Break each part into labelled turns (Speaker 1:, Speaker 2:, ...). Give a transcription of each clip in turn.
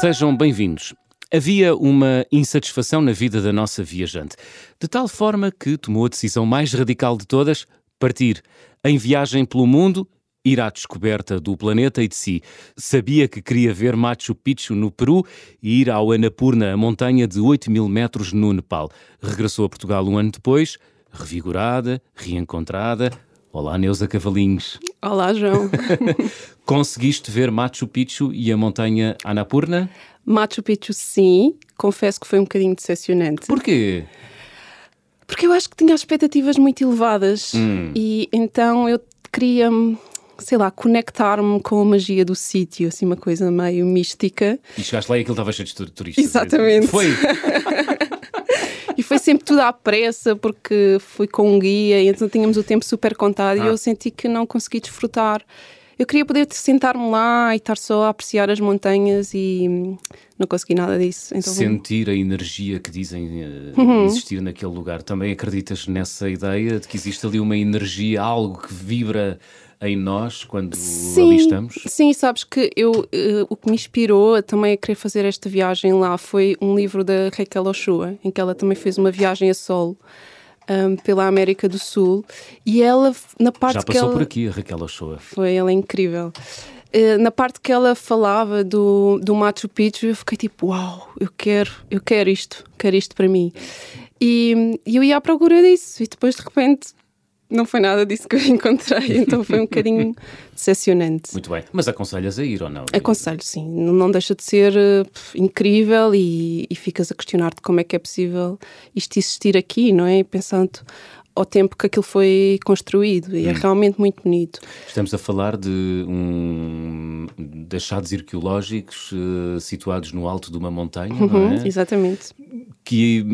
Speaker 1: Sejam bem-vindos. Havia uma insatisfação na vida da nossa viajante, de tal forma que tomou a decisão mais radical de todas: partir em viagem pelo mundo, ir à descoberta do planeta e de si. Sabia que queria ver Machu Picchu no Peru e ir ao Annapurna, a montanha de 8 mil metros no Nepal. Regressou a Portugal um ano depois, revigorada, reencontrada. Olá, Neuza Cavalinhos.
Speaker 2: Olá, João.
Speaker 1: Conseguiste ver Machu Picchu e a montanha Annapurna?
Speaker 2: Machu Picchu, sim. Confesso que foi um bocadinho decepcionante.
Speaker 1: Porquê?
Speaker 2: Porque eu acho que tinha expectativas muito elevadas hum. e então eu queria, sei lá, conectar-me com a magia do sítio, assim, uma coisa meio mística.
Speaker 1: E chegaste lá e aquilo estava cheio de turistas.
Speaker 2: Exatamente.
Speaker 1: Foi.
Speaker 2: e foi sempre tudo à pressa porque fui com um guia e então tínhamos o tempo super contado ah. e eu senti que não consegui desfrutar eu queria poder sentar-me lá e estar só a apreciar as montanhas e não consegui nada disso.
Speaker 1: Então, Sentir a energia que dizem uh, uhum. existir naquele lugar. Também acreditas nessa ideia de que existe ali uma energia, algo que vibra em nós quando
Speaker 2: sim,
Speaker 1: ali estamos?
Speaker 2: Sim, sabes que eu, uh, o que me inspirou também a querer fazer esta viagem lá foi um livro da Raquel Ochoa, em que ela também fez uma viagem a solo um, pela América do Sul e ela, na parte
Speaker 1: Já passou
Speaker 2: ela,
Speaker 1: por aqui a Raquel Ochoa.
Speaker 2: Foi, ela é incrível. Uh, na parte que ela falava do, do Machu Picchu, eu fiquei tipo, uau, eu quero, eu quero isto, quero isto para mim. E, e eu ia à procura disso e depois de repente não foi nada disso que eu encontrei, então foi um bocadinho decepcionante.
Speaker 1: Muito bem, mas aconselhas a ir ou não?
Speaker 2: Aconselho, sim. Não deixa de ser uh, incrível e, e ficas a questionar-te como é que é possível isto existir aqui, não é? Pensando ao tempo que aquilo foi construído e é hum. é realmente muito bonito.
Speaker 1: Estamos a falar de um de achados arqueológicos uh, situados no alto de uma montanha,
Speaker 2: uhum,
Speaker 1: não é?
Speaker 2: Exatamente.
Speaker 1: Que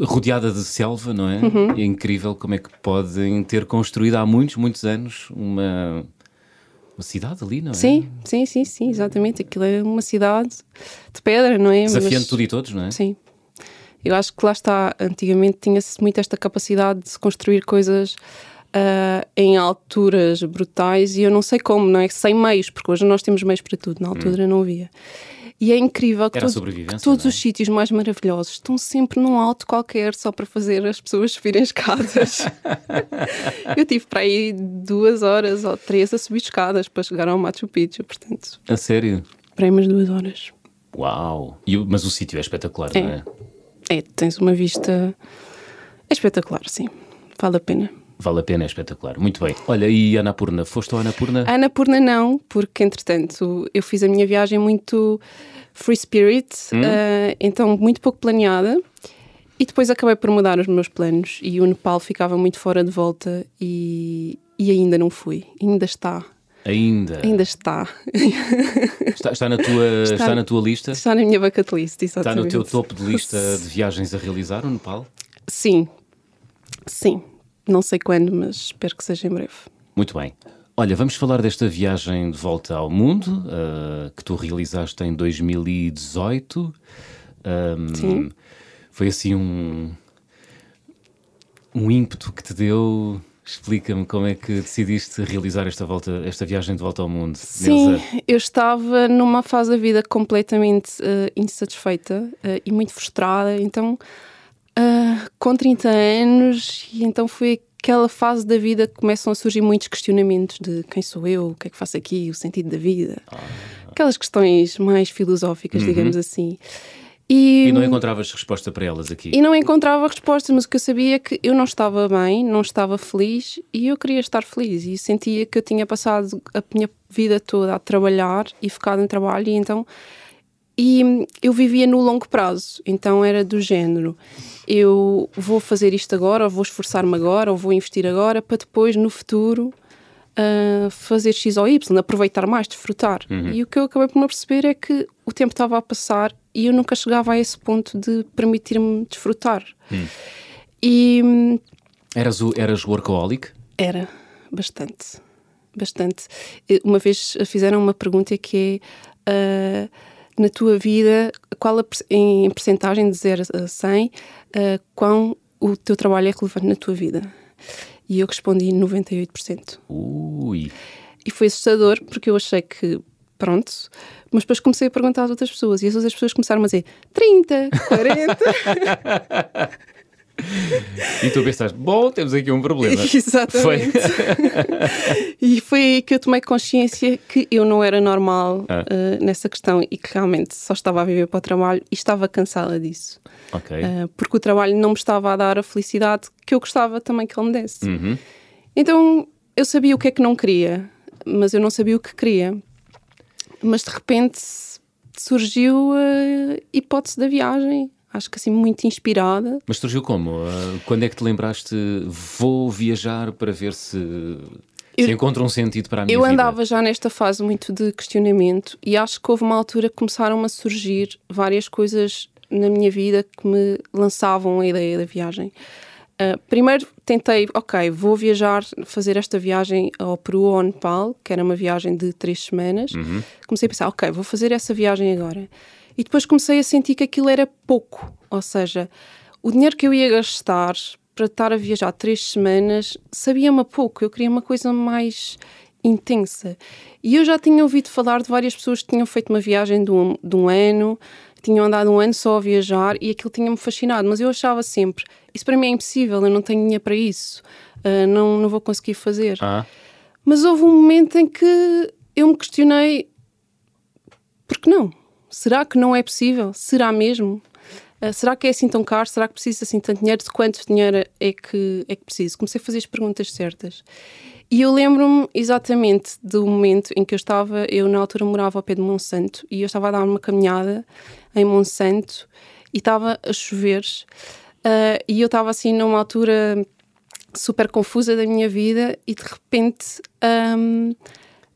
Speaker 1: rodeada de selva, não é? Uhum. É incrível como é que podem ter construído há muitos, muitos anos uma uma cidade ali, não é?
Speaker 2: Sim, sim, sim, sim, exatamente. Aquilo é uma cidade de pedra, não é?
Speaker 1: Desafiando Mas... tudo e todos, não é?
Speaker 2: Sim, eu acho que lá está, antigamente tinha-se muito esta capacidade de se construir coisas uh, em alturas brutais e eu não sei como, não é? Sem meios, porque hoje nós temos meios para tudo, na altura hum. não havia. E é incrível que, todo, que todos é? os sítios mais maravilhosos estão sempre num alto qualquer só para fazer as pessoas subirem escadas. eu tive para aí duas horas ou três a subir escadas para chegar ao Machu Picchu, portanto.
Speaker 1: A sério?
Speaker 2: Para aí umas duas horas.
Speaker 1: Uau! E, mas o sítio é espetacular,
Speaker 2: é.
Speaker 1: não é?
Speaker 2: É, tens uma vista espetacular, sim. Vale a pena.
Speaker 1: Vale a pena, é espetacular. Muito bem. Olha, e Anapurna? Foste ao Anapurna?
Speaker 2: Anapurna não, porque entretanto eu fiz a minha viagem muito free spirit, hum? uh, então muito pouco planeada. E depois acabei por mudar os meus planos e o Nepal ficava muito fora de volta e, e ainda não fui. Ainda está
Speaker 1: Ainda?
Speaker 2: Ainda está.
Speaker 1: Está, está, na, tua, está, está, na tua lista?
Speaker 2: Está na minha bucket list, exatamente.
Speaker 1: Está no teu topo de lista de viagens a realizar o Nepal?
Speaker 2: Sim, sim. Não sei quando, mas espero que seja em breve.
Speaker 1: Muito bem. Olha, vamos falar desta viagem de volta ao mundo uh, que tu realizaste em 2018. Um,
Speaker 2: Sim.
Speaker 1: Foi assim um, um ímpeto que te deu Explica-me como é que decidiste realizar esta volta, esta viagem de volta ao mundo.
Speaker 2: Sim, eu estava numa fase da vida completamente uh, insatisfeita uh, e muito frustrada. Então, uh, com 30 anos, e então foi aquela fase da vida que começam a surgir muitos questionamentos de quem sou eu, o que é que faço aqui, o sentido da vida. Ah. Aquelas questões mais filosóficas, uhum. digamos assim.
Speaker 1: E, e, não encontravas resposta para elas aqui?
Speaker 2: E não encontrava respostas, mas o que eu sabia é que eu não estava bem, não estava feliz e eu queria estar feliz. E sentia que eu tinha passado a minha vida toda a trabalhar e focado em trabalho, e então. E eu vivia no longo prazo, então era do género: eu vou fazer isto agora, ou vou esforçar-me agora, ou vou investir agora, para depois, no futuro, uh, fazer X ou Y, aproveitar mais, desfrutar. Uhum. E o que eu acabei por me perceber é que o tempo estava a passar e eu nunca chegava a esse ponto de permitir-me desfrutar. Hum. E.
Speaker 1: Eras, o, eras workaholic?
Speaker 2: Era, bastante. Bastante. Uma vez fizeram uma pergunta que é. Uh, na tua vida, qual a, em porcentagem de 0 a 100, uh, quão o teu trabalho é relevante na tua vida? E eu respondi 98%.
Speaker 1: Ui!
Speaker 2: E foi assustador porque eu achei que pronto. Mas depois comecei a perguntar às outras pessoas e as outras pessoas começaram a dizer 30, 40.
Speaker 1: e tu pensaste, bom, temos aqui um problema.
Speaker 2: Exatamente. Foi... e foi aí que eu tomei consciência que eu não era normal ah. uh, nessa questão e que realmente só estava a viver para o trabalho e estava cansada disso.
Speaker 1: Okay. Uh,
Speaker 2: porque o trabalho não me estava a dar a felicidade que eu gostava também que ele me desse.
Speaker 1: Uhum.
Speaker 2: Então eu sabia o que é que não queria, mas eu não sabia o que queria. Mas de repente surgiu a hipótese da viagem acho que assim muito inspirada.
Speaker 1: Mas surgiu como? Uh, quando é que te lembraste vou viajar para ver se, eu, se encontra um sentido para a minha
Speaker 2: eu
Speaker 1: vida?
Speaker 2: Eu andava já nesta fase muito de questionamento e acho que houve uma altura que começaram a surgir várias coisas na minha vida que me lançavam a ideia da viagem. Uh, primeiro tentei, ok, vou viajar, fazer esta viagem ao Peru ou ao Nepal, que era uma viagem de três semanas.
Speaker 1: Uhum.
Speaker 2: Comecei a pensar, ok, vou fazer essa viagem agora. E depois comecei a sentir que aquilo era pouco, ou seja, o dinheiro que eu ia gastar para estar a viajar três semanas sabia-me pouco, eu queria uma coisa mais intensa. E eu já tinha ouvido falar de várias pessoas que tinham feito uma viagem de um, de um ano, tinham andado um ano só a viajar e aquilo tinha-me fascinado, mas eu achava sempre, isso para mim é impossível, eu não tenho dinheiro para isso, uh, não, não vou conseguir fazer.
Speaker 1: Ah.
Speaker 2: Mas houve um momento em que eu me questionei, por que não? Será que não é possível? Será mesmo? Uh, será que é assim tão caro? Será que precisa assim tanto dinheiro? De quanto dinheiro é que, é que preciso? Comecei a fazer as perguntas certas. E eu lembro-me exatamente do momento em que eu estava, eu na altura morava ao pé de Monsanto e eu estava a dar uma caminhada em Monsanto e estava a chover uh, e eu estava assim numa altura super confusa da minha vida e de repente um,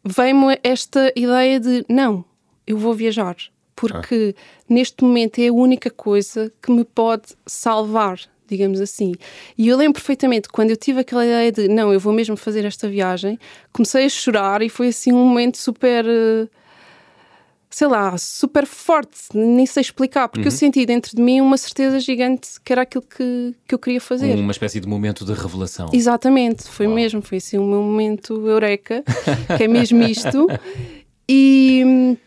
Speaker 2: veio-me esta ideia de não, eu vou viajar porque ah. neste momento é a única coisa que me pode salvar, digamos assim. E eu lembro perfeitamente quando eu tive aquela ideia de não, eu vou mesmo fazer esta viagem, comecei a chorar e foi assim um momento super. Sei lá, super forte, nem sei explicar, porque uhum. eu senti dentro de mim uma certeza gigante que era aquilo que, que eu queria fazer.
Speaker 1: Uma espécie de momento de revelação.
Speaker 2: Exatamente, foi Uau. mesmo, foi assim o meu momento eureka, que é mesmo isto. E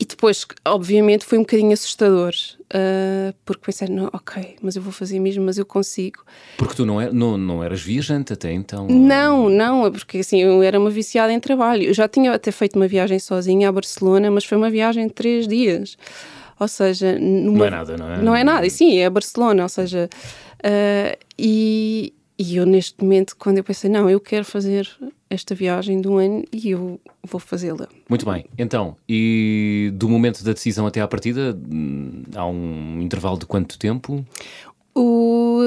Speaker 2: e depois, obviamente, foi um bocadinho assustador, uh, porque pensei, não, ok, mas eu vou fazer mesmo, mas eu consigo.
Speaker 1: Porque tu não, é, não, não eras viajante até então?
Speaker 2: Não, não, é porque assim, eu era uma viciada em trabalho. Eu já tinha até feito uma viagem sozinha a Barcelona, mas foi uma viagem de três dias. Ou seja, numa...
Speaker 1: não é nada, não é?
Speaker 2: Não é nada, e sim, é a Barcelona, ou seja, uh, e, e eu neste momento, quando eu pensei, não, eu quero fazer esta viagem de um ano e eu vou fazê-la.
Speaker 1: Muito bem. Então, e do momento da decisão até à partida, hum, há um intervalo de quanto tempo?
Speaker 2: O,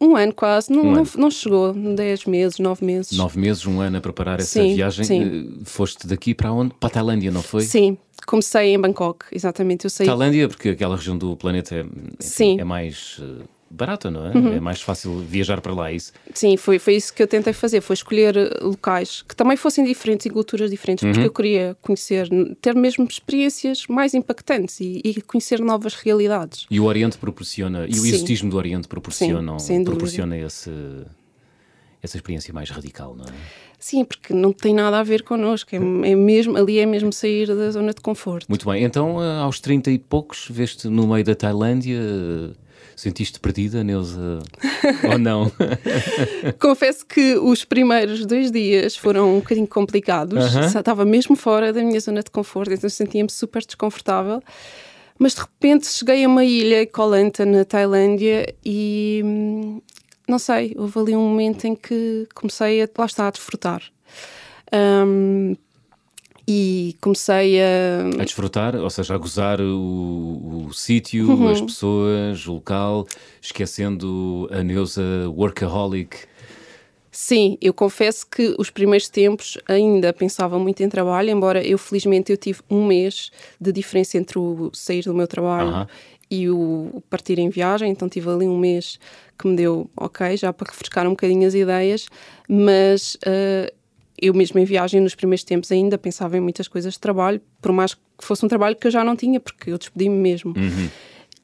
Speaker 2: um ano quase. Não, um não, ano. não, chegou. Dez meses, nove meses.
Speaker 1: Nove meses, um ano a preparar essa
Speaker 2: sim,
Speaker 1: viagem.
Speaker 2: Sim.
Speaker 1: Eh, foste daqui para onde? Para a Tailândia, não foi?
Speaker 2: Sim. Comecei em Bangkok, exatamente. Eu saí...
Speaker 1: Tailândia, porque aquela região do planeta é, enfim, é mais uh, barata, não é? Uhum. É mais fácil viajar para lá, é isso?
Speaker 2: Sim, foi, foi isso que eu tentei fazer, foi escolher eh, locais que também fossem diferentes e culturas diferentes, porque uhum. eu queria conhecer, ter mesmo experiências mais impactantes e, e, conhecer novas realidades.
Speaker 1: E o Oriente proporciona, e o Sim. exotismo do Oriente proporciona, Sim, proporciona esse, essa experiência mais radical, não é?
Speaker 2: Sim, porque não tem nada a ver connosco, é, é, mesmo, ali é mesmo sair da zona de conforto.
Speaker 1: Muito bem, então eh, aos 30 e poucos, veste no meio da Tailândia Sentiste perdida, Neuza? Ou não?
Speaker 2: Confesso que os primeiros dois dias foram um bocadinho complicados. Uh -huh. Estava mesmo fora da minha zona de conforto, então sentia-me super desconfortável. Mas de repente cheguei a uma ilha, Koh Lanta, na Tailândia, e hum, não sei, houve ali um momento em que comecei a, lá está, a desfrutar. Um, comecei a...
Speaker 1: A desfrutar, ou seja, a gozar o, o sítio, uhum. as pessoas, o local, esquecendo a Neuza workaholic.
Speaker 2: Sim, eu confesso que os primeiros tempos ainda pensava muito em trabalho, embora eu felizmente eu tive um mês de diferença entre o sair do meu trabalho uhum. e o partir em viagem, então tive ali um mês que me deu, ok, já para refrescar um bocadinho as ideias, mas uh, eu mesmo em viagem nos primeiros tempos ainda pensava em muitas coisas de trabalho, por mais que fosse um trabalho que eu já não tinha, porque eu despedi-me mesmo.
Speaker 1: Uhum.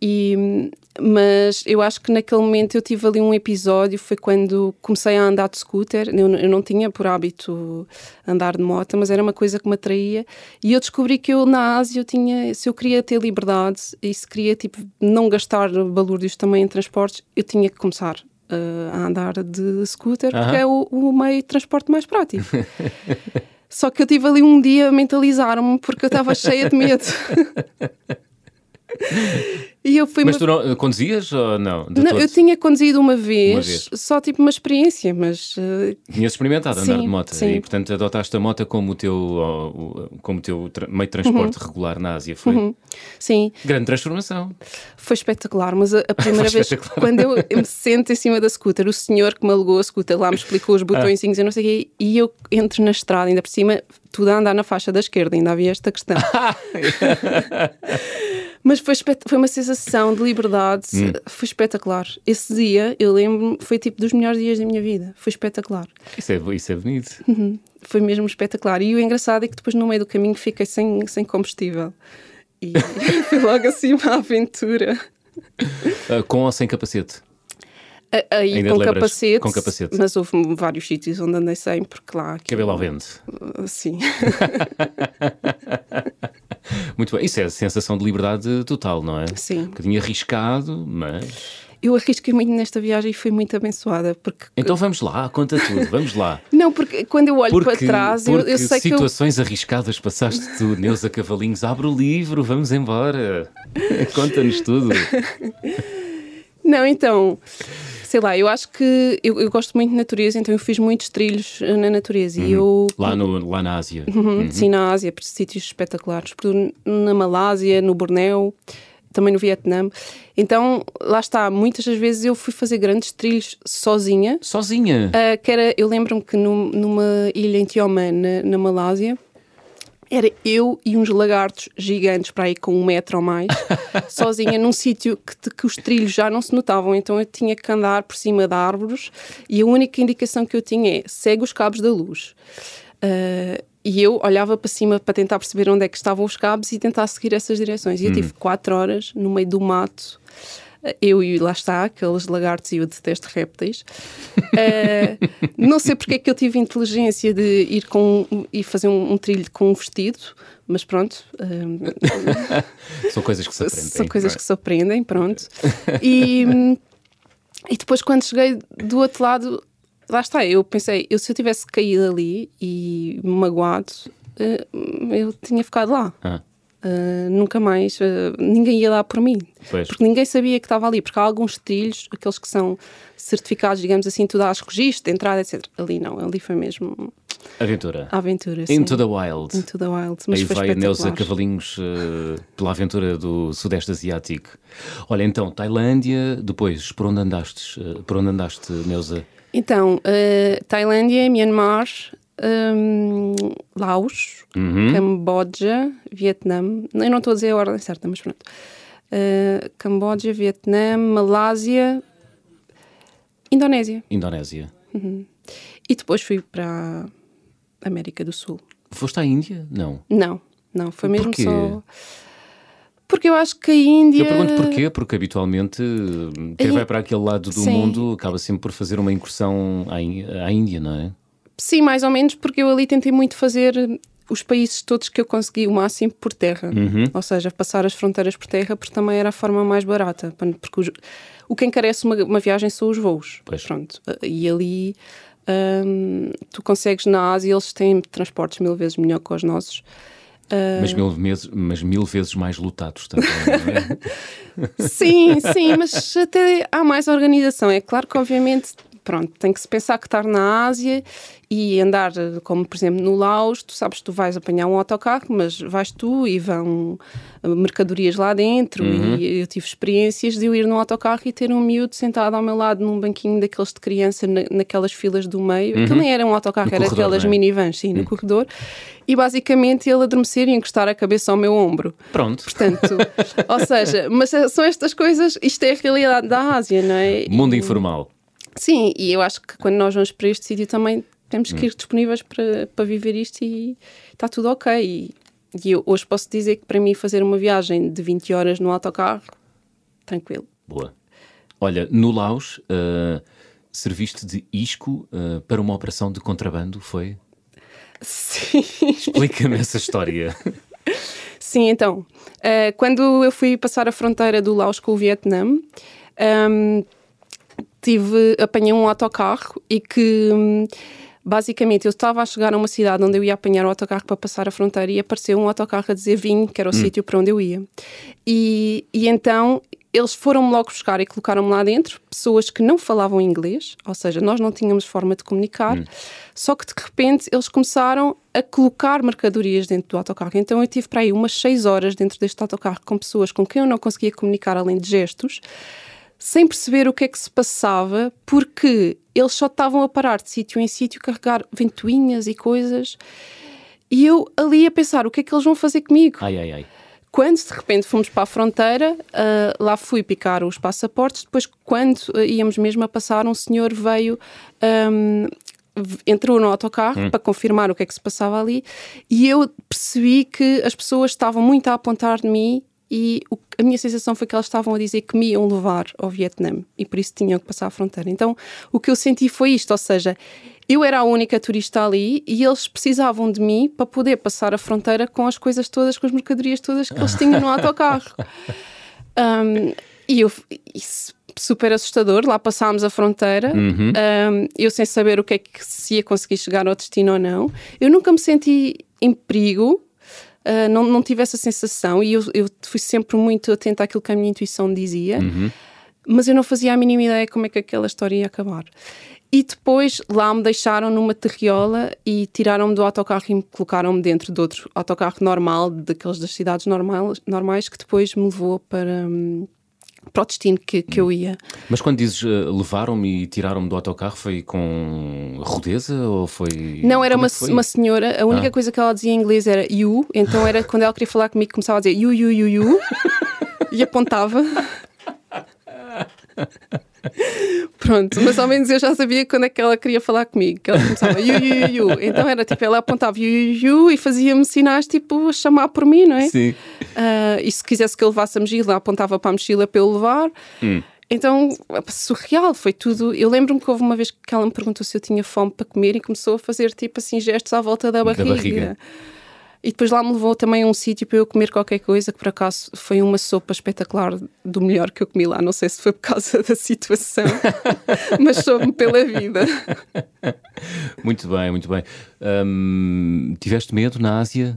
Speaker 2: E, mas eu acho que naquele momento eu tive ali um episódio, foi quando comecei a andar de scooter, eu, eu não tinha por hábito andar de moto, mas era uma coisa que me atraía, e eu descobri que eu na Ásia eu tinha, se eu queria ter liberdade e se queria tipo, não gastar balúrdios também em transportes, eu tinha que começar uh, a andar de scooter, porque é o, o meio de transporte mais prático. Só que eu tive ali um dia a mentalizar-me porque eu estava cheia de medo.
Speaker 1: E eu fui mas tu não, conduzias ou não?
Speaker 2: não eu tinha conduzido uma vez, uma vez, só tipo uma experiência, mas. Uh...
Speaker 1: Tinhas experimentado sim, andar de moto sim. e, portanto, adotaste a moto como o teu, como teu meio de transporte uhum. regular na Ásia, foi? Uhum.
Speaker 2: Sim.
Speaker 1: Grande transformação.
Speaker 2: Foi espetacular, mas a, a primeira vez, quando eu, me sento em cima da scooter, o senhor que me alugou a scooter lá me explicou os botõezinhos ah. e não sei o quê, e eu entro na estrada, ainda por cima, tudo a andar na faixa da esquerda, ainda havia esta questão. Mas foi, foi uma sensação de liberdade, hum. foi espetacular. Esse dia, eu lembro foi tipo dos melhores dias da minha vida. Foi espetacular.
Speaker 1: Isso é, isso é bonito.
Speaker 2: Uhum. Foi mesmo espetacular. E o engraçado é que depois, no meio do caminho, fiquei sem, sem combustível. E foi logo assim uma aventura.
Speaker 1: Uh, com ou sem capacete?
Speaker 2: Aí com capacete, com capacete, mas houve vários sítios onde andei sem, porque lá.
Speaker 1: Cabelo ao vento.
Speaker 2: Sim.
Speaker 1: Muito bem. Isso é a sensação de liberdade total, não é?
Speaker 2: Sim. Um
Speaker 1: bocadinho arriscado, mas.
Speaker 2: Eu arrisquei muito nesta viagem e fui muito abençoada. Porque...
Speaker 1: Então vamos lá, conta tudo, vamos lá.
Speaker 2: Não, porque quando eu olho porque, para trás, eu, eu sei
Speaker 1: que. situações eu... arriscadas passaste tu, Neuza Cavalinhos? Abre o livro, vamos embora. Conta-nos tudo.
Speaker 2: Não, então sei lá, eu acho que eu, eu, gosto muito de natureza, então eu fiz muitos trilhos eh, na natureza. Uhum. E eu,
Speaker 1: lá, no, lá na Ásia?
Speaker 2: Uhum, uhum. Sim, na Ásia, por sítios espetaculares. Na Malásia, no Bornéu, também no Vietnã. Então, lá está, muitas das vezes eu fui fazer grandes trilhos sozinha.
Speaker 1: Sozinha?
Speaker 2: Uh, que era, eu lembro-me que numa ilha em Tioman, na, na Malásia, era eu e uns lagartos gigantes para aí com um metro ou mais, sozinha num sítio que, que, os trilhos já não se notavam, então eu tinha que andar por cima de árvores e a única indicação que eu tinha é segue os cabos da luz. Uh, e eu olhava para cima para tentar perceber onde é que estavam os cabos e tentar seguir essas direções. E eu hum. tive quatro horas no meio do mato eu e lá está, aqueles lagartos e eu detesto répteis. uh, não sei porque é que eu tive inteligência de ir com e fazer um, um, trilho com um vestido, mas pronto.
Speaker 1: Uh, são coisas que se aprendem.
Speaker 2: São coisas é? que se aprendem, pronto. E, e depois, quando cheguei do outro lado, lá está, eu pensei, eu, se eu tivesse caído ali e magoado, uh, eu tinha ficado lá. Ah. Uh, nunca mais, uh, ninguém ia lá por mim. Pois. Porque ninguém sabia que estava ali. Porque há alguns trilhos, aqueles que são certificados, digamos assim, tu dás registro entrada, etc. Ali não, ali foi mesmo.
Speaker 1: Aventura.
Speaker 2: Aventura, sim.
Speaker 1: Into the Wild.
Speaker 2: Into the Wild. Mas
Speaker 1: Aí
Speaker 2: foi
Speaker 1: vai a Neuza Cavalinhos uh, pela aventura do Sudeste Asiático. Olha, então, Tailândia, depois, por onde andaste, por onde andaste, Neuza?
Speaker 2: Então, Tailândia, Myanmar, um, Laos, uhum. Camboja, Vietnã. Eu não estou a dizer a ordem certa, mas pronto. Uh, Camboja, Vietnã, Malásia, Indonésia.
Speaker 1: Indonésia.
Speaker 2: Uhum. E depois fui para a América do Sul.
Speaker 1: Foste à Índia? Não.
Speaker 2: Não, não. Foi mesmo Porquê? só. Porque eu acho que a Índia.
Speaker 1: Eu pergunto porquê, porque habitualmente quem vai para aquele lado do Sim. mundo acaba sempre por fazer uma incursão à Índia, não é?
Speaker 2: Sim, mais ou menos, porque eu ali tentei muito fazer os países todos que eu consegui o máximo por terra. Uhum. Ou seja, passar as fronteiras por terra, porque também era a forma mais barata. Porque os, o que encarece uma, uma viagem são os voos. Pois. Pronto. E ali hum, tu consegues na Ásia, eles têm transportes mil vezes melhor que os nossos.
Speaker 1: Uh... Mas, mil vezes, mas mil vezes mais lotados também,
Speaker 2: é? sim, sim, mas até há mais organização. É claro que, obviamente, pronto, tem que se pensar que estar na Ásia e andar, como por exemplo no Laos, tu sabes que tu vais apanhar um autocarro, mas vais tu e vão mercadorias lá dentro. Uhum. E eu tive experiências de eu ir num autocarro e ter um miúdo sentado ao meu lado num banquinho daqueles de criança na, naquelas filas do meio. Uhum. Aquilo nem era um autocarro, no era corredor, aquelas é? minivans, sim, no uhum. corredor. E basicamente ele adormecer e encostar a cabeça ao meu ombro.
Speaker 1: Pronto.
Speaker 2: Portanto, ou seja, mas são estas coisas, isto é a realidade da Ásia, não é?
Speaker 1: Mundo informal.
Speaker 2: Sim, e eu acho que quando nós vamos para este sítio também temos que ir disponíveis para, para viver isto e está tudo ok. E, e eu hoje posso dizer que para mim fazer uma viagem de 20 horas no autocarro, tranquilo.
Speaker 1: Boa. Olha, no Laos, uh, serviste de isco uh, para uma operação de contrabando, foi?
Speaker 2: Sim.
Speaker 1: Explica-me essa história.
Speaker 2: Sim, então, uh, quando eu fui passar a fronteira do Laos com o Vietnã, um, tive, apanhei um autocarro e que um, basicamente eu estava a chegar a uma cidade onde eu ia apanhar o autocarro para passar a fronteira e apareceu um autocarro a dizer vim, que era o hum. sítio para onde eu ia. E, e então eles foram-me logo buscar e colocaram-me lá dentro, pessoas que não falavam inglês, ou seja, nós não tínhamos forma de comunicar, hum. só que de repente eles começaram a colocar mercadorias dentro do autocarro. Então eu tive para aí umas seis horas dentro deste autocarro com pessoas com quem eu não conseguia comunicar além de gestos, sem perceber o que é que se passava, porque eles só estavam a parar de sítio em sítio, carregar ventoinhas e coisas. E eu ali a pensar, o que é que eles vão fazer comigo?
Speaker 1: Ai, ai, ai.
Speaker 2: Quando de repente fomos para a fronteira, uh, lá fui picar os passaportes. Depois, quando uh, íamos mesmo a passar, um senhor veio. Um, entrou no autocarro hum. para confirmar o que é que se passava ali e eu percebi que as pessoas estavam muito a apontar de mim e o, a minha sensação foi que elas estavam a dizer que me iam levar ao Vietnã e por isso tinham que passar a fronteira. Então o que eu senti foi isto, ou seja, eu era a única turista ali e eles precisavam de mim para poder passar a fronteira com as coisas todas, com as mercadorias todas que eles tinham no autocarro. Um, e eu, isso, super assustador, lá passámos a fronteira, uhum. um, eu sem saber o que é que se ia conseguir chegar ao destino ou não. Eu nunca me senti em perigo, uh, não, não tive essa sensação e eu, eu, fui sempre muito atenta àquilo que a minha intuição dizia, uhum. mas eu não fazia a mínima ideia como é que aquela história ia acabar. E depois lá me deixaram numa terriola e tiraram-me do autocarro e me colocaram-me dentro de outro autocarro normal, daqueles das cidades normais, normais que depois me levou para, hum, para o destino que, que eu ia.
Speaker 1: Mas quando dizes uh, levaram-me e tiraram-me do autocarro, foi com rudeza ou foi.
Speaker 2: Não, era uma, uma senhora, a única ah. coisa que ela dizia em inglês era you, então era quando ela queria falar comigo, começava a dizer you, you, you, you, e apontava. Pronto, mas ao menos eu já sabia quando é que ela queria falar comigo, que ela começava yu, yu, yu, Então era tipo, ela apontava yu, yu, yu e fazia-me sinais tipo a chamar por mim, não é?
Speaker 1: Sim.
Speaker 2: Uh, e se quisesse que eu levasse a mochila, apontava para a mochila para eu levar. Hum. Então, surreal, foi tudo. Eu lembro-me que houve uma vez que ela me perguntou se eu tinha fome para comer e começou a fazer tipo assim gestos à volta da barriga. Da barriga. E depois lá me levou também a um sítio para eu comer qualquer coisa, que por acaso foi uma sopa espetacular do melhor que eu comi lá. Não sei se foi por causa da situação, mas soube-me pela vida.
Speaker 1: Muito bem, muito bem. Hum, tiveste medo na Ásia?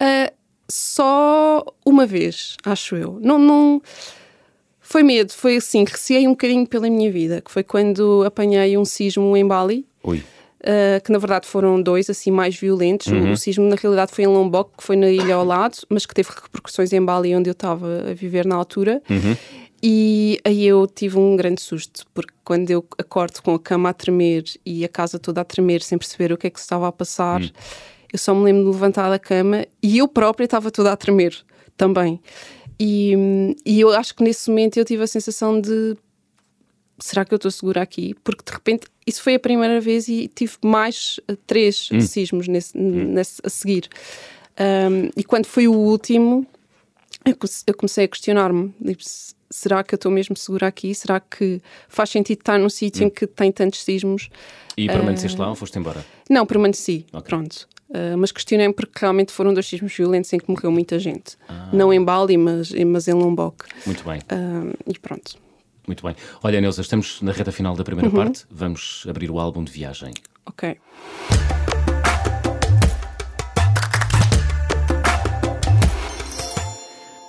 Speaker 2: Uh, só uma vez, acho eu. Não, não. Foi medo, foi assim, receei um bocadinho pela minha vida, que foi quando apanhei um sismo em Bali.
Speaker 1: Ui
Speaker 2: uh, que na verdade foram dois, assim, mais violentos. Uhum. O, sismo, na realidade, foi em Lombok, que foi na ilha ao lado, mas que teve repercussões em Bali, onde eu estava a viver na altura. Uhum. E aí eu tive um grande susto, porque quando eu acordo com a cama a tremer e a casa toda a tremer, sem perceber o que é que se estava a passar, uhum. eu só me lembro de levantar da cama e eu própria estava toda a tremer também. E, e eu acho que nesse momento eu tive a sensação de será que eu estou segura aqui? Porque de repente isso foi a primeira vez e tive mais uh, três hum. sismos nesse, hum. nesse, a seguir. Um, e quando foi o último, eu, eu comecei a questionar-me: tipo, será que eu estou mesmo segura aqui? Será que faz sentido estar num sítio hum. em que tem tantos sismos?
Speaker 1: E permaneceste uh, lá ou foste embora?
Speaker 2: Não, permaneci. Okay. Pronto. Uh, mas questionei-me porque realmente foram dois sismos violentos em que morreu muita gente. Ah. Não em Bali, mas, mas em Lombok.
Speaker 1: Muito bem.
Speaker 2: Uh, e pronto.
Speaker 1: Muito bem. Olha, Neuza, estamos na reta final da primeira uhum. parte. Vamos abrir o álbum de viagem.
Speaker 2: Ok.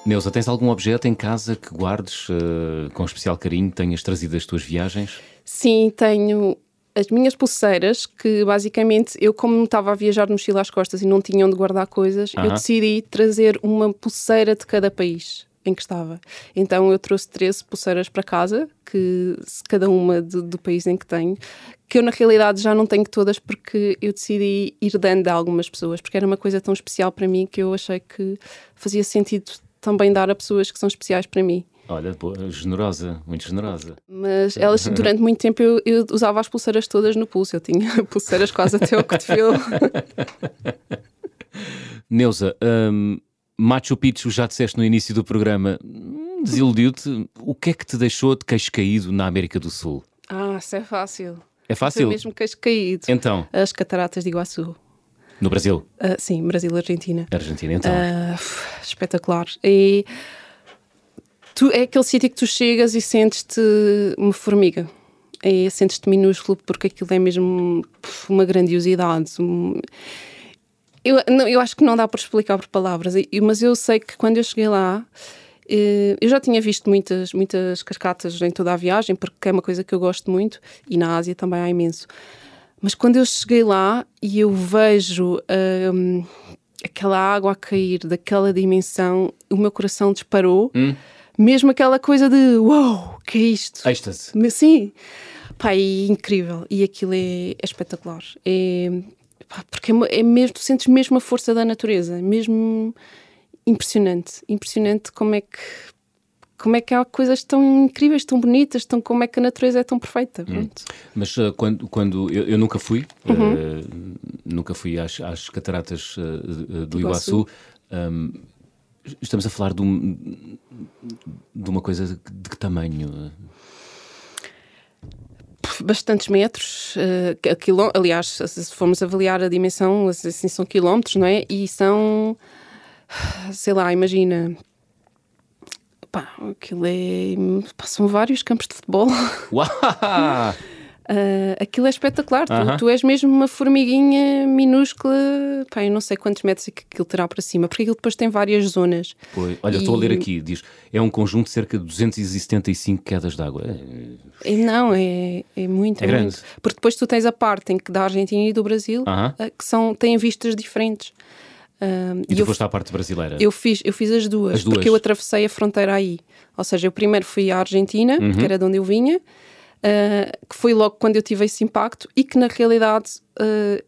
Speaker 1: Neuza, tens algum objeto em casa que guardes uh, com especial carinho, tenhas trazido das tuas viagens?
Speaker 2: Sim, tenho as minhas pulseiras, que basicamente eu, como estava a viajar de mochila às costas e não tinha onde guardar coisas, uh -huh. eu decidi trazer uma pulseira de cada país em que estava. Então eu trouxe 13 pulseiras para casa, que cada uma de, do país em que tenho, que eu na realidade já não tenho todas porque eu decidi ir dando a algumas pessoas, porque era uma coisa tão especial para mim que eu achei que fazia sentido também dar a pessoas que são especiais para mim.
Speaker 1: Olha, boa, generosa, muito generosa.
Speaker 2: Mas elas, durante muito tempo, eu, eu, usava as pulseiras todas no pulso. Eu tinha pulseiras quase até ao cotovelo.
Speaker 1: Neuza, hum, Machu Picchu, já disseste no início do programa, desiludiu-te. O que é que te deixou de queixo caído na América do Sul?
Speaker 2: Ah, isso é fácil.
Speaker 1: É fácil?
Speaker 2: Foi mesmo queixo caído.
Speaker 1: Então,
Speaker 2: As cataratas de Iguaçu.
Speaker 1: no Brasil,
Speaker 2: Ah, sim, Brasil, Argentina.
Speaker 1: Argentina, então.
Speaker 2: Uf, espetacular. E tu, é aquele sítio que tu chegas e sentes-te uma formiga. É, sentes-te minúsculo porque aquilo é mesmo uma grandiosidade. um- Eu, não, eu acho que não dá para explicar por palavras, mas eu sei que quando eu cheguei lá, eh, eu já tinha visto muitas, muitas cascatas em toda a viagem, porque é uma coisa que eu gosto muito, e na Ásia também há imenso. Mas quando eu cheguei lá e eu vejo hum, aquela água a cair daquela dimensão, o meu coração disparou. Mesmo aquela coisa de uau, que é isto?
Speaker 1: Êxtase.
Speaker 2: Sim, pá, é incrível. E aquilo é, é espetacular. É, porque é, é mesmo, tu sentes mesmo a força da natureza, é mesmo impressionante. Impressionante como é que. Como é que há coisas tão incríveis, tão bonitas, tão, como é que a natureza é tão perfeita. pronto.
Speaker 1: Mas uh, quando, quando eu, eu nunca fui,
Speaker 2: Uhum.
Speaker 1: uh, nunca fui às, às cataratas uh, do
Speaker 2: Iguaçu.
Speaker 1: Iguaçu. um, estamos a falar de, um- de uma coisa de que tamanho?
Speaker 2: Bastantes metros, que- quiló- aliás, se se formos avaliar a dimensão, assim são quilómetros, não é? E são, sei lá, imagina, pá, aquilo é, pá, são vários campos de futebol.
Speaker 1: Uau!
Speaker 2: Ah, aquilo é espetacular, tu,
Speaker 1: Aham.
Speaker 2: tu és mesmo uma formiguinha minúscula, pá, eu não sei quantos metros é que aquilo terá para cima, porque aquilo depois tem várias zonas.
Speaker 1: Pois, olha, estou a ler aqui, diz, é um conjunto de cerca de 275 quedas de água. É,
Speaker 2: não, é, é muito,
Speaker 1: É grande.
Speaker 2: muito. Porque depois tu tens a parte em que da Argentina e do Brasil,
Speaker 1: Aham.
Speaker 2: ah, que são, têm vistas diferentes. Ah,
Speaker 1: E tu foste à parte brasileira.
Speaker 2: eu, fiz, eu fiz as duas,
Speaker 1: As duas.
Speaker 2: porque eu atravessei a fronteira aí. Ou seja, eu primeiro fui à Argentina,
Speaker 1: Uhum.
Speaker 2: que era de onde eu vinha, ah, que foi logo quando eu tive esse impacto, e que na realidade ah,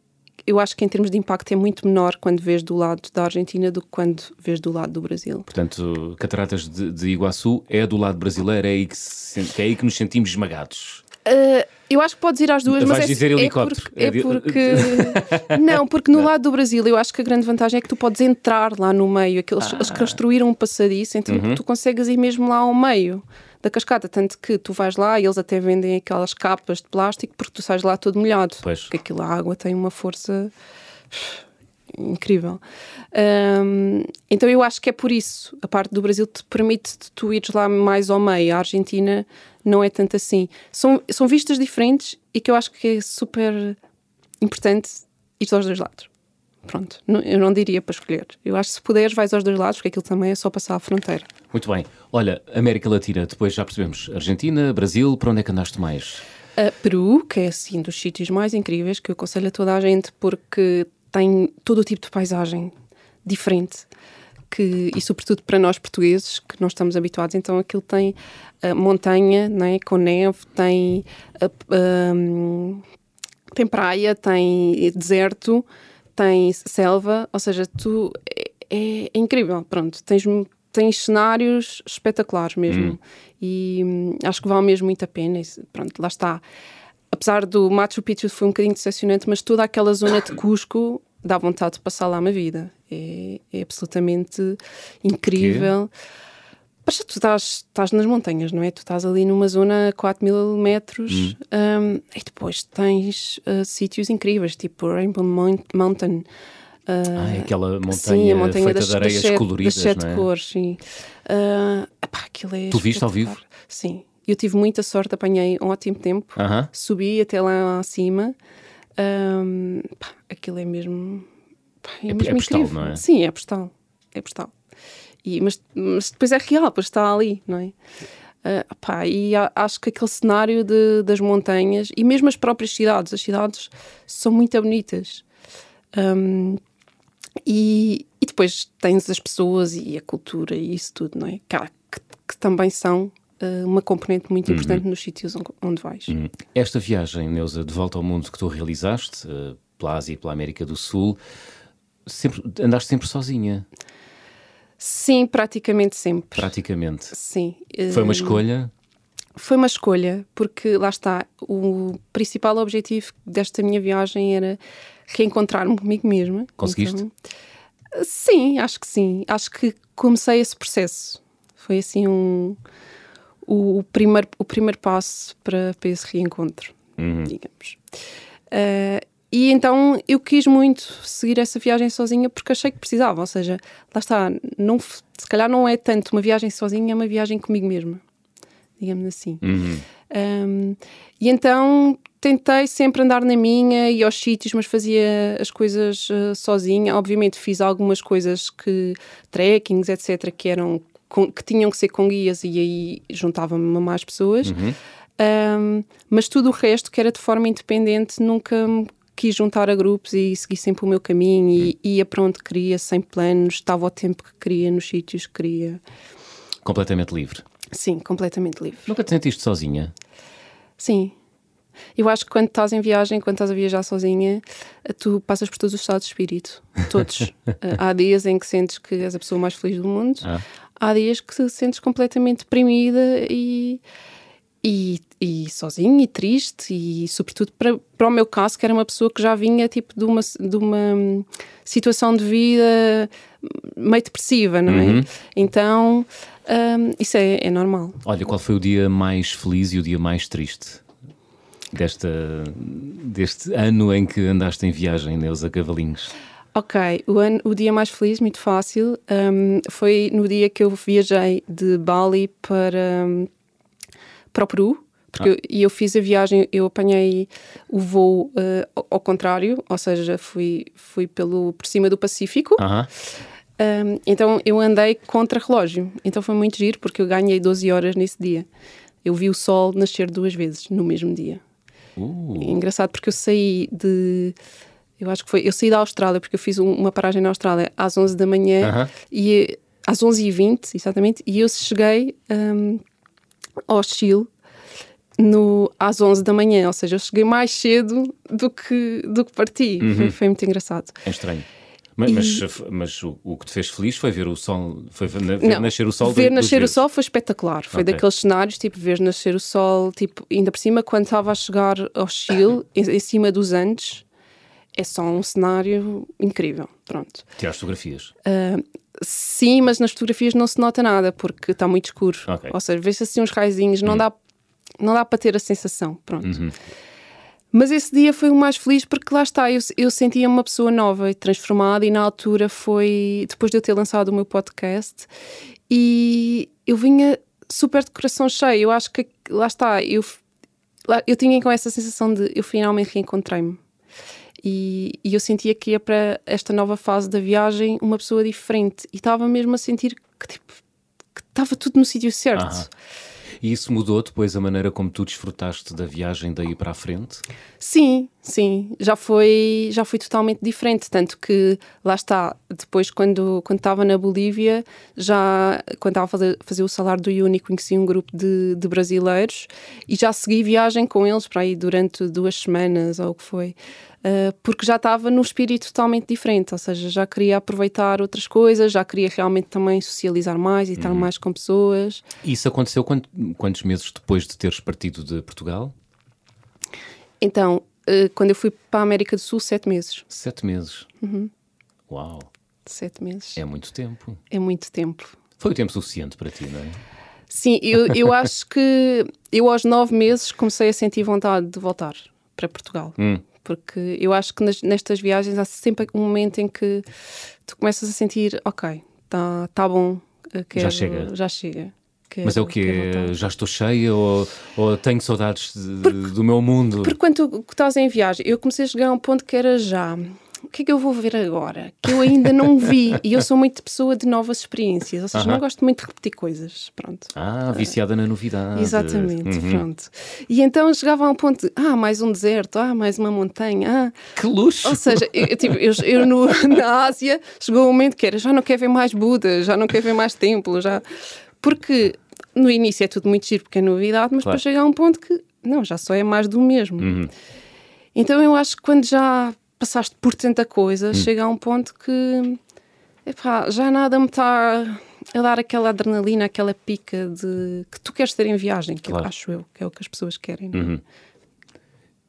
Speaker 2: eu acho que em termos de impacto é muito menor quando vês do lado da Argentina do que quando vês do lado do Brasil.
Speaker 1: Portanto, Cataratas de, de Iguaçu é do lado brasileiro, é aí que, se é aí que nos sentimos esmagados.
Speaker 2: Uh, eu acho que podes ir às duas,
Speaker 1: Vais
Speaker 2: mas é,
Speaker 1: dizer
Speaker 2: é
Speaker 1: helicóptero.
Speaker 2: porque,
Speaker 1: É
Speaker 2: é porque- não, porque no lado do Brasil eu acho que a grande vantagem é que tu podes entrar lá no meio. Aqueles,
Speaker 1: Ah.
Speaker 2: Eles construíram um passadiço, então
Speaker 1: Uhum.
Speaker 2: tu consegues ir mesmo lá ao meio da cascata, tanto que tu vais lá e eles até vendem aquelas capas de plástico porque tu sais lá todo molhado.
Speaker 1: Pois.
Speaker 2: Porque aquilo a água tem uma força incrível. Hum, então eu acho que é por isso. A parte do Brasil te permite tu ires lá mais ao meio. A Argentina não é tanto assim. São, são vistas diferentes e que eu acho que é super importante ir aos dois lados. Pronto, Não- eu não diria para escolher. Eu acho que se puderes, vais aos dois lados, porque aquilo também é só passar a fronteira.
Speaker 1: Muito bem. Olha, América Latina, depois já percebemos. Argentina, Brasil, para onde é que andaste mais?
Speaker 2: A Peru, que é assim dos sítios mais incríveis, que eu aconselho a toda a gente, porque tem todo o tipo de paisagem diferente. Que, e sobretudo para nós portugueses, que não estamos habituados, então aquilo tem a montanha não é, com neve, tem, a- hum, tem praia, tem deserto, tem selva, ou seja, tu é, é- incrível, pronto, tens, tens cenários espetaculares mesmo e hum, acho que vale mesmo muito a pena, e, pronto, lá está. Apesar do Machu Picchu foi um bocadinho decepcionante, mas toda aquela zona de Cusco dá vontade de passar lá uma vida. É, é absolutamente incrível. Mas tu estás, estás nas montanhas, não é? Tu estás ali numa zona a 4 mil metros um, e depois tens uh, sítios incríveis, tipo Rainbow Mount- Mountain. uh,
Speaker 1: Ah, é aquela montanha,
Speaker 2: sim, a montanha
Speaker 1: feita
Speaker 2: das,
Speaker 1: de areias
Speaker 2: das sete,
Speaker 1: coloridas,
Speaker 2: das sete
Speaker 1: não é?
Speaker 2: cores, sim. Uh, epá, é
Speaker 1: Tu viste ao vivo?
Speaker 2: Sim. Eu tive muita sorte, apanhei um ótimo tempo,
Speaker 1: Aham.
Speaker 2: subi até lá acima. Um, pá, aquilo é mesmo. pá, é,
Speaker 1: É-
Speaker 2: mesmo
Speaker 1: é postal,
Speaker 2: incrível.
Speaker 1: não é?
Speaker 2: Sim, é postal. É postal. E, mas, mas depois é real, pois está ali, não é? Ah, pá, e a- acho que aquele cenário de- das montanhas e mesmo as próprias cidades, as cidades são muito bonitas. Um, e, e depois tens as pessoas e a cultura e isso tudo, não é? Que, que- que também são ah, uma componente muito importante nos sítios onde, vais.
Speaker 1: Uhum. Esta viagem, Neuza, de volta ao mundo que tu realizaste, eh, pela Ásia e pela América do Sul, sempre, andaste sempre sozinha,
Speaker 2: Sim, praticamente sempre.
Speaker 1: praticamente.
Speaker 2: Sim.
Speaker 1: Foi uma
Speaker 2: Ah,
Speaker 1: escolha?
Speaker 2: Foi uma escolha, porque lá está, o principal objetivo desta minha viagem era reencontrar-me comigo mesma.
Speaker 1: Conseguiste?
Speaker 2: Então, sim, acho que sim. Acho que comecei esse processo. Foi assim um, o, o primeiro, o primeiro passo para, para esse reencontro,
Speaker 1: Uhum.
Speaker 2: digamos. Uh, e então eu quis muito seguir essa viagem sozinha porque achei que precisava, ou seja, lá está, não, se calhar não é tanto uma viagem sozinha, é uma viagem comigo mesma, digamos assim.
Speaker 1: Uhum.
Speaker 2: Um, e então tentei sempre andar na minha e aos sítios, mas fazia as coisas uh, sozinha. Obviamente fiz algumas coisas que, trekkings, etc., que eram com- que tinham que ser com guias e aí juntava-me a mais pessoas.
Speaker 1: Uhum.
Speaker 2: Um, mas tudo o resto, que era de forma independente, nunca me quis juntar a grupos e segui sempre o meu caminho e ia para onde queria, sem planos, estava ao tempo que queria, nos sítios que queria.
Speaker 1: Completamente livre.
Speaker 2: Sim, completamente livre.
Speaker 1: Nunca te sentiste sozinha?
Speaker 2: Sim. Eu acho que quando estás em viagem, quando estás a viajar sozinha, tu passas por todos os estados de espírito. Todos. Eh, Há dias em que sentes que és a pessoa mais feliz do mundo.
Speaker 1: Ah.
Speaker 2: Há dias que te sentes completamente deprimida e, e, e sozinha e triste. E, sobretudo, para, para o meu caso, que era uma pessoa que já vinha tipo de uma, de uma situação de vida meio depressiva, não é?
Speaker 1: Uhum.
Speaker 2: Então, hum, isso é, é normal.
Speaker 1: Olha, qual foi o dia mais feliz e o dia mais triste desta, deste ano em que andaste em viagem, Neuza Cavalinhos?
Speaker 2: Ok, o, ano, o dia mais feliz, muito fácil, hum, foi no dia que eu viajei de Bali para, hum, para o Peru. Porque eu, e eu fiz a viagem, eu apanhei o voo eh, ao, ao contrário, ou seja, fui, fui pelo, por cima do Pacífico. Hum, então eu andei contra relógio. Então foi muito giro porque eu ganhei 12 horas nesse dia. Eu vi o sol nascer duas vezes no mesmo dia.
Speaker 1: Uh,
Speaker 2: É engraçado porque eu saí de. Eu acho que foi. Eu saí da Austrália porque eu fiz um- uma paragem na Austrália às 11 da manhã
Speaker 1: Aham.
Speaker 2: e às 11h20, exatamente, e eu cheguei hum, ao Chile no, às 11 da manhã, ou seja, eu cheguei mais cedo do que, do que parti. Foi, foi muito engraçado.
Speaker 1: é estranho. Mas, mas, mas o, o que te fez feliz foi ver o sol, foi ver
Speaker 2: Não,
Speaker 1: nascer o sol
Speaker 2: Ver nascer o sol foi espetacular. Foi
Speaker 1: Ok.
Speaker 2: daqueles cenários, tipo, ver nascer o sol, tipo, ainda por cima, quando estava a chegar ao Chile, em, em cima dos Andes, é só um cenário incrível. Pronto.
Speaker 1: Tirar fotografias.
Speaker 2: Sim, mas nas fotografias não se nota nada, porque está muito escuro.
Speaker 1: Ok.
Speaker 2: Ou seja, vê-se assim uns raizinhos, não, dá, não dá para ter a sensação. Pronto.
Speaker 1: Uhum.
Speaker 2: Mas esse dia foi o mais feliz porque lá está, eu, eu sentia uma pessoa nova e transformada, e na altura foi depois de eu ter lançado o meu podcast, e eu vinha super de coração cheio. Eu acho que lá está, eu, eu tinha com essa sensação de eu finalmente reencontrei-me. E, e eu sentia que ia para esta nova fase da viagem uma pessoa diferente, e estava mesmo a sentir que tipo, estava tudo no sítio certo.
Speaker 1: Aham. E isso mudou depois a maneira como tu desfrutaste da viagem daí para a frente?
Speaker 2: Sim, sim, já foi, já foi totalmente diferente, tanto que lá está, depois quando quando estava na Bolívia, já quando estava a fazer, fazer o salário do Uni, conheci um grupo de, de brasileiros e já segui viagem com eles para aí durante duas semanas ou o que foi, ah, porque já estava num espírito totalmente diferente, ou seja, já queria aproveitar outras coisas, já queria realmente também socializar mais e estar mais com pessoas.
Speaker 1: Isso aconteceu quant- quantos meses depois de teres partido de Portugal?
Speaker 2: Então, ah, quando eu fui para a América do Sul, sete meses.
Speaker 1: Sete meses.
Speaker 2: Uhum.
Speaker 1: Uau,
Speaker 2: Sete meses.
Speaker 1: é muito tempo.
Speaker 2: é muito tempo.
Speaker 1: Foi o tempo suficiente para ti, não é?
Speaker 2: Sim, eu, eu acho que eu aos nove meses comecei a sentir vontade de voltar para Portugal.
Speaker 1: Hum.
Speaker 2: Porque eu acho que nas- nestas viagens há sempre um momento em que tu começas a sentir, ok, está tá bom, eh, quero-
Speaker 1: chega.
Speaker 2: Já chega. Quero-
Speaker 1: Mas é o que
Speaker 2: voltar.
Speaker 1: Já estou cheia ou, ou tenho saudades de- do meu mundo?
Speaker 2: Porque quando estás em viagem, eu comecei a chegar a um ponto que era já. O que é que eu vou ver agora? Que eu ainda não vi. E eu sou muito pessoa de novas experiências. Ou seja,
Speaker 1: Aham.
Speaker 2: não gosto muito de repetir coisas. Pronto.
Speaker 1: Ah, viciada na novidade.
Speaker 2: Exatamente,
Speaker 1: Uhum.
Speaker 2: pronto. E então chegava a um ponto de, ah, mais um deserto, ah, mais uma montanha, ah.
Speaker 1: Que luxo!
Speaker 2: Ou seja, eu, tipo, eu, eu no- na Ásia chegou um momento que era, já não quero ver mais Buda, já não quero ver mais templos, já... Porque no início é tudo muito giro porque é novidade, mas
Speaker 1: Claro.
Speaker 2: depois chega a um ponto que, não, já só é mais do mesmo.
Speaker 1: Uhum.
Speaker 2: Então eu acho que quando já passaste por tanta coisa,
Speaker 1: Hum.
Speaker 2: chega a um ponto que epá, já nada me está a dar aquela adrenalina, aquela pica de que tu queres ter em viagem, que
Speaker 1: Claro.
Speaker 2: eu acho eu, que é o que as pessoas querem. é?
Speaker 1: Uhum.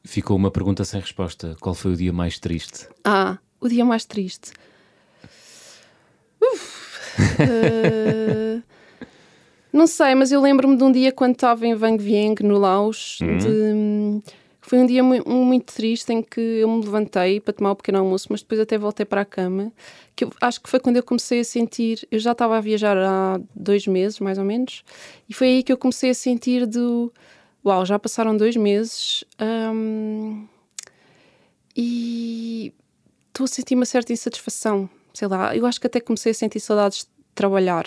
Speaker 1: Ficou uma pergunta sem resposta. Qual foi o dia mais triste?
Speaker 2: Ah, o dia mais triste. Uf. Eh, Não sei, mas eu lembro-me de um dia quando estava em Vang Vieng, no Laos,
Speaker 1: Uhum.
Speaker 2: de- foi um dia mu- muito triste em que eu me levantei para tomar o pequeno almoço, mas depois até voltei para a cama. Que eu, acho que foi quando eu comecei a sentir. Eu já estava a viajar há dois meses, mais ou menos, e foi aí que eu comecei a sentir do. Uau, já passaram dois meses hum, e estou a sentir uma certa insatisfação. Sei lá, eu acho que até comecei a sentir saudades de trabalhar.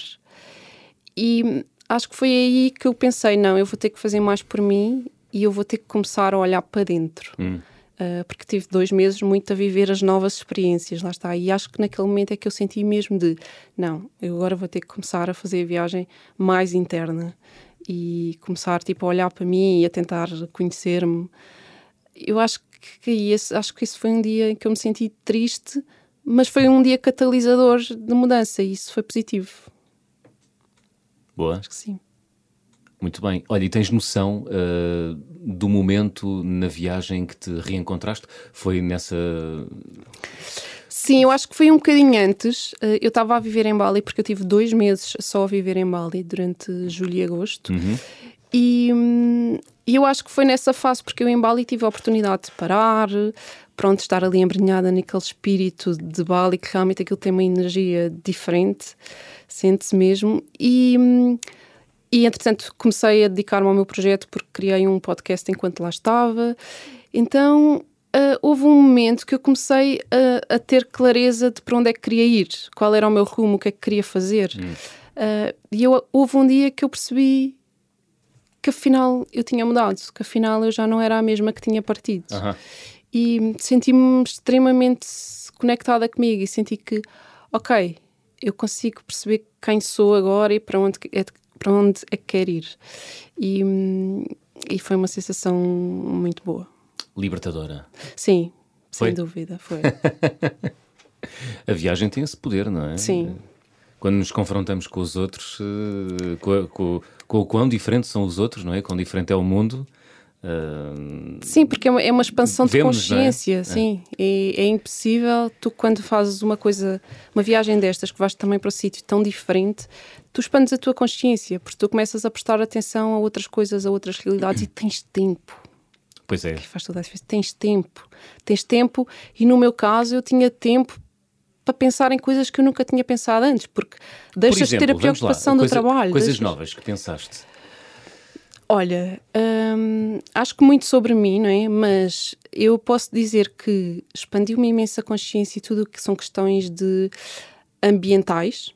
Speaker 2: E acho que foi aí que eu pensei: não, eu vou ter que fazer mais por mim e eu vou ter que começar a olhar para dentro.
Speaker 1: Hum.
Speaker 2: Uh, porque tive dois meses muito a viver as novas experiências, lá está. E acho que naquele momento é que eu senti mesmo de: não, eu agora vou ter que começar a fazer a viagem mais interna e começar tipo, a olhar para mim e a tentar conhecer-me. Eu acho que, esse, acho que esse foi um dia em que eu me senti triste, mas foi um dia catalisador de mudança e isso foi positivo.
Speaker 1: Boa.
Speaker 2: Acho que sim.
Speaker 1: Muito bem. Olha, e tens noção uh, do momento na viagem que te reencontraste? Foi nessa.
Speaker 2: Sim, eu acho que foi um bocadinho antes. Uh, eu estava a viver em Bali porque eu tive dois meses só a viver em Bali durante julho e agosto.
Speaker 1: Uhum.
Speaker 2: E, hum, e eu acho que foi nessa fase porque eu em Bali tive a oportunidade de parar, pronto, estar ali embrenhada naquele espírito de Bali que realmente aquilo tem uma energia diferente, sente-se mesmo. E. e entretanto comecei a dedicar-me ao meu projeto porque criei um podcast enquanto lá estava. Então uh, houve um momento que eu comecei a, a, ter clareza de para onde é que queria ir, qual era o meu rumo, o que é que queria fazer.
Speaker 1: Hum.
Speaker 2: Uh, e eu, houve um dia que eu percebi que afinal eu tinha mudado, que afinal eu já não era a mesma que tinha partido.
Speaker 1: Uh -huh.
Speaker 2: E senti-me extremamente conectada comigo e senti que, ok, eu consigo perceber quem sou agora e para onde é para onde é que quer ir. E, e foi uma sensação muito boa.
Speaker 1: Libertadora.
Speaker 2: Sim,
Speaker 1: foi?
Speaker 2: sem dúvida, foi.
Speaker 1: a viagem tem esse poder, não é?
Speaker 2: Sim.
Speaker 1: Quando nos confrontamos com os outros, eh, com, com, com o quão diferentes são os outros, não é? Quão diferente é o mundo. Uh,
Speaker 2: sim, porque é uma, é uma expansão
Speaker 1: vemos,
Speaker 2: de consciência,
Speaker 1: é?
Speaker 2: sim. É. é. impossível, tu quando fazes uma coisa, uma viagem destas, que vais também para um sítio tão diferente, tu expandes a tua consciência, porque tu começas a prestar atenção a outras coisas, a outras realidades e tens tempo.
Speaker 1: Pois é.
Speaker 2: Faz toda a diferença. Tens tempo. Tens tempo e no meu caso eu tinha tempo para pensar em coisas que eu nunca tinha pensado antes, porque deixas
Speaker 1: Por exemplo,
Speaker 2: de ter a preocupação
Speaker 1: lá,
Speaker 2: do
Speaker 1: coisa,
Speaker 2: trabalho.
Speaker 1: Coisas
Speaker 2: deixas...
Speaker 1: novas que pensaste.
Speaker 2: Olha, hum, acho que muito sobre mim, não é? Mas eu posso dizer que expandi uma imensa consciência e tudo o que são questões de ambientais,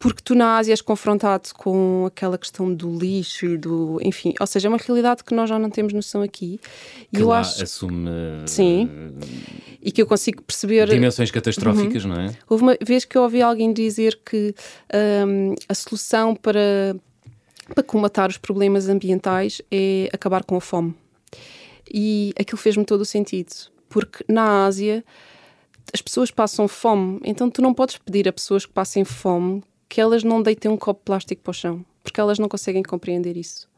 Speaker 2: porque tu na Ásia és confrontado com aquela questão do lixo e do. Enfim, ou seja, é uma realidade que nós já não temos noção aqui.
Speaker 1: Que
Speaker 2: e eu
Speaker 1: lá
Speaker 2: acho.
Speaker 1: assume.
Speaker 2: Sim. E que eu consigo perceber.
Speaker 1: Dimensões catastróficas, uhum. não é?
Speaker 2: Houve uma vez que eu ouvi alguém dizer que um, a solução para para comatar os problemas ambientais é acabar com a fome. E aquilo fez-me todo o sentido, porque na Ásia as pessoas passam fome, então tu não podes pedir a pessoas que passem fome que elas não deitem um copo de plástico para o chão, porque elas não conseguem compreender isso.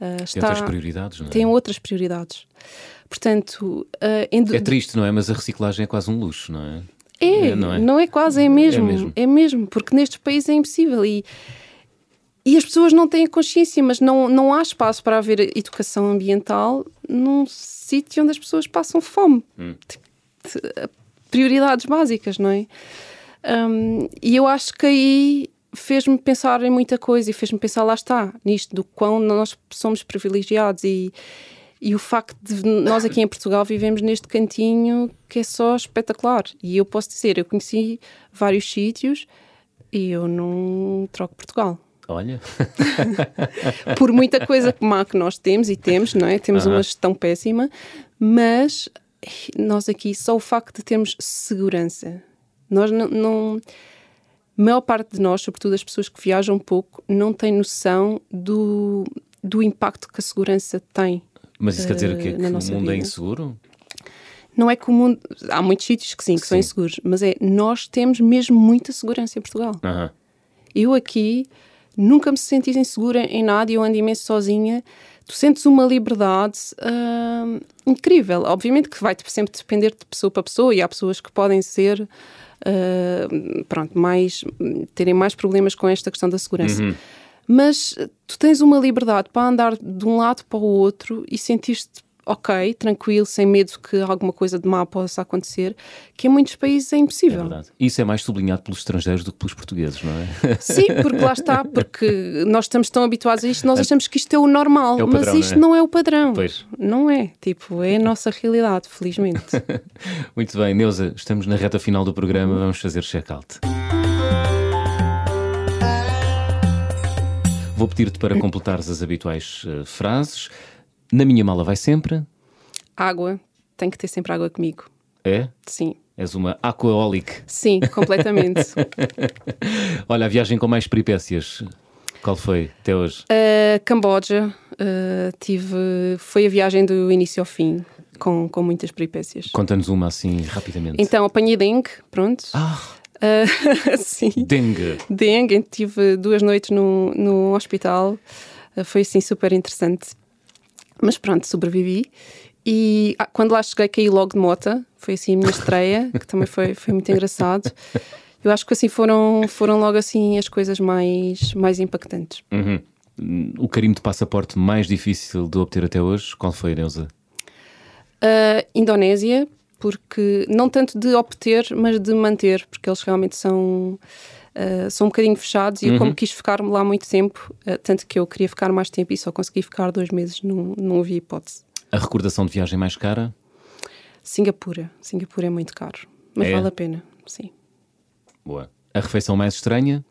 Speaker 1: Uh, está, tem outras prioridades, não é?
Speaker 2: Tem outras prioridades. Portanto, uh,
Speaker 1: é triste, não é? Mas a reciclagem é quase um luxo, não é?
Speaker 2: É, é não, é? não é quase, é mesmo, é mesmo. É mesmo, porque nestes países é impossível e e as pessoas não têm a consciência, mas não, não há espaço para haver educação ambiental num sítio onde as pessoas passam fome.
Speaker 1: Hum.
Speaker 2: Prioridades básicas, não é? Um, e eu acho que aí fez-me pensar em muita coisa e fez-me pensar, lá está, nisto, do quão nós somos privilegiados e, e o facto de nós aqui em Portugal vivemos neste cantinho que é só espetacular. E eu posso dizer, eu conheci vários sítios e eu não troco Portugal.
Speaker 1: Olha.
Speaker 2: Por muita coisa má que nós temos e temos, não é? Temos uma gestão péssima, mas nós aqui, só o facto de termos segurança, nós não, não. A maior parte de nós, sobretudo as pessoas que viajam pouco, não têm noção do, do impacto que a segurança tem.
Speaker 1: Mas isso quer dizer que, é
Speaker 2: uh,
Speaker 1: que o mundo é
Speaker 2: vida.
Speaker 1: inseguro?
Speaker 2: Não é que o mundo. Há muitos sítios que sim, que são
Speaker 1: Sim.
Speaker 2: inseguros, mas é nós temos mesmo muita segurança em Portugal.
Speaker 1: Aham.
Speaker 2: Eu aqui nunca me senti insegura em nada e eu ando imenso sozinha. Tu sentes uma liberdade hum, incrível. Obviamente que vai sempre depender de pessoa para pessoa e há pessoas que podem ser, hum, pronto, mais, terem mais problemas com esta questão da segurança.
Speaker 1: Uhum.
Speaker 2: mas tu tens uma liberdade para andar de um lado para o outro e sentir-te ok, tranquilo, sem medo que alguma coisa de má possa acontecer, que em muitos países é impossível.
Speaker 1: É. Isso é mais sublinhado pelos estrangeiros do que pelos portugueses, não é?
Speaker 2: Sim, porque lá está, porque nós estamos tão habituados a isto, nós achamos que isto é o normal,
Speaker 1: É o
Speaker 2: mas
Speaker 1: padrão,
Speaker 2: isto
Speaker 1: não
Speaker 2: não é? o padrão.
Speaker 1: Pois.
Speaker 2: Não é, tipo, é a nossa realidade, felizmente.
Speaker 1: Muito bem, Neuza, estamos na reta final do programa, vamos fazer check-out. Vou pedir-te para completares as habituais eh, frases. Na minha mala vai sempre.
Speaker 2: água, tem que ter sempre água comigo.
Speaker 1: É?
Speaker 2: Sim.
Speaker 1: És uma aquaolic.
Speaker 2: Sim, completamente.
Speaker 1: Olha, a viagem com mais peripécias. Qual foi até hoje?
Speaker 2: Uh, Camboja, uh, tive, foi a viagem do início ao fim, com, com muitas peripécias.
Speaker 1: Conta-nos uma assim rapidamente.
Speaker 2: Então, apanhei dengue, pronto.
Speaker 1: Ah,
Speaker 2: Uh, sim.
Speaker 1: dengue.
Speaker 2: Dengue, tive duas noites no, no hospital, Uh, foi assim super interessante. Mas pronto, sobrevivi. E ah, quando lá cheguei, caí logo de mota, foi assim a minha estreia, que também foi, foi muito engraçado. Eu acho que assim foram, foram logo assim as coisas mais, mais impactantes.
Speaker 1: Uhum. O carimbo de passaporte mais difícil de obter até hoje, qual foi, Neuza?
Speaker 2: Uh, Indonésia, porque não tanto de obter, mas de manter, porque eles realmente são, uh, são um bocadinho fechados e eu, como quis ficar lá muito tempo, uh, tanto que eu queria ficar mais tempo e só consegui ficar dois meses, não, não havia hipótese.
Speaker 1: A recordação de viagem mais cara?
Speaker 2: Singapura. Singapura é muito caro, mas
Speaker 1: É?
Speaker 2: vale a pena, sim.
Speaker 1: Boa. A refeição mais estranha?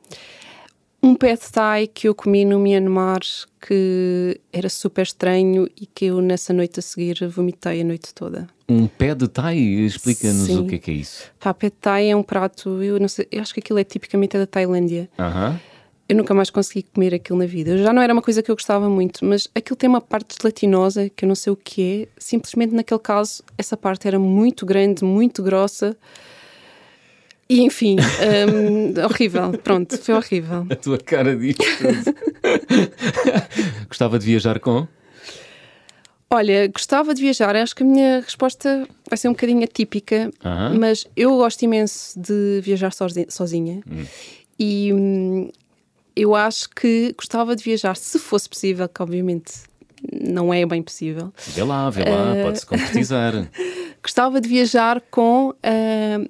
Speaker 2: Um pad thai que eu comi no Myanmar que era super estranho e que eu nessa noite a seguir vomitei a noite toda.
Speaker 1: Um pé de thai? Explica-nos o que é que é isso.
Speaker 2: Pá, pad thai é um prato, eu não sei, eu acho que aquilo é tipicamente da Tailândia.
Speaker 1: Aham.
Speaker 2: Eu nunca mais consegui comer aquilo na vida. Já não era uma coisa que eu gostava muito, mas aquilo tem uma parte gelatinosa que eu não sei o que é. Simplesmente naquele caso, essa parte era muito grande, muito grossa. E enfim, hum, horrível. Pronto, foi horrível.
Speaker 1: A tua cara diz tudo. Gostava de viajar com?
Speaker 2: Olha, gostava de viajar. Acho que a minha resposta vai ser um bocadinho atípica,
Speaker 1: Aham.
Speaker 2: mas eu gosto imenso de viajar sozi- sozinha. E hum, eu acho que gostava de viajar, se fosse possível, que obviamente não é bem possível.
Speaker 1: Vê lá, vê lá,
Speaker 2: Eh,
Speaker 1: pode-se concretizar.
Speaker 2: Gostava de viajar com ah,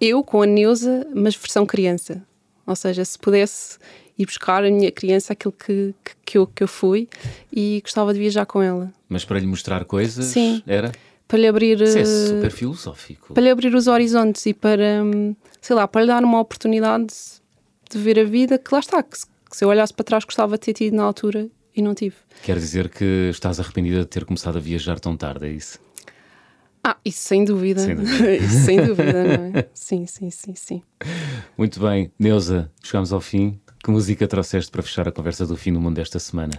Speaker 2: eu, com a Neuza, mas versão criança. Ou seja, se pudesse ir buscar a minha criança aquilo que, que, que eu, que eu fui e gostava de viajar com ela.
Speaker 1: Mas para lhe mostrar coisas,
Speaker 2: Sim.
Speaker 1: era?
Speaker 2: Para lhe abrir.
Speaker 1: Isso é
Speaker 2: eh,
Speaker 1: super filosófico.
Speaker 2: para lhe abrir os horizontes e para, hum, sei lá, para lhe dar uma oportunidade de ver a vida que lá está, que se, que se eu olhasse para trás gostava de ter tido na altura e não tive.
Speaker 1: Quer dizer que estás arrependida de ter começado a viajar tão tarde, é isso?
Speaker 2: Ah, isso sem dúvida.
Speaker 1: Sem dúvida.
Speaker 2: isso sem dúvida, não é? Sim, sim, sim, sim.
Speaker 1: Muito bem, Neuza, chegamos ao fim. Que música trouxeste para fechar a conversa do fim do mundo desta semana?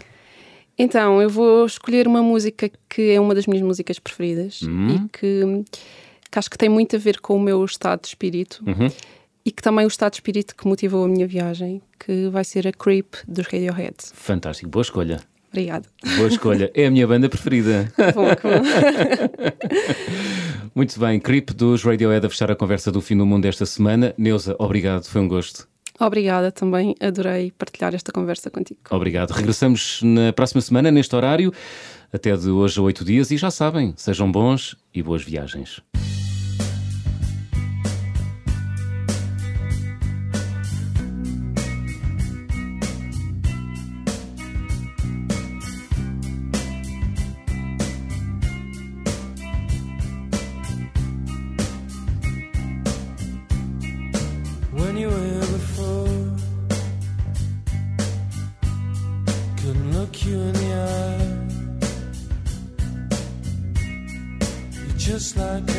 Speaker 2: Então, eu vou escolher uma música que é uma das minhas músicas preferidas e que, que acho que tem muito a ver com o meu estado de espírito e que também o estado de espírito que motivou a minha viagem, que vai ser a Creep dos Radiohead.
Speaker 1: Fantástico, boa escolha.
Speaker 2: Obrigada.
Speaker 1: Boa escolha. É a minha banda preferida.
Speaker 2: Bom, bom.
Speaker 1: Muito bem, Creep dos Radiohead a fechar a conversa do fim do mundo desta semana. Neuza, obrigado, foi um gosto.
Speaker 2: Obrigada também, adorei partilhar esta conversa contigo.
Speaker 1: Obrigado. Regressamos na próxima semana, neste horário, até de hoje a oito dias. E já sabem, sejam bons e boas viagens.
Speaker 3: Just like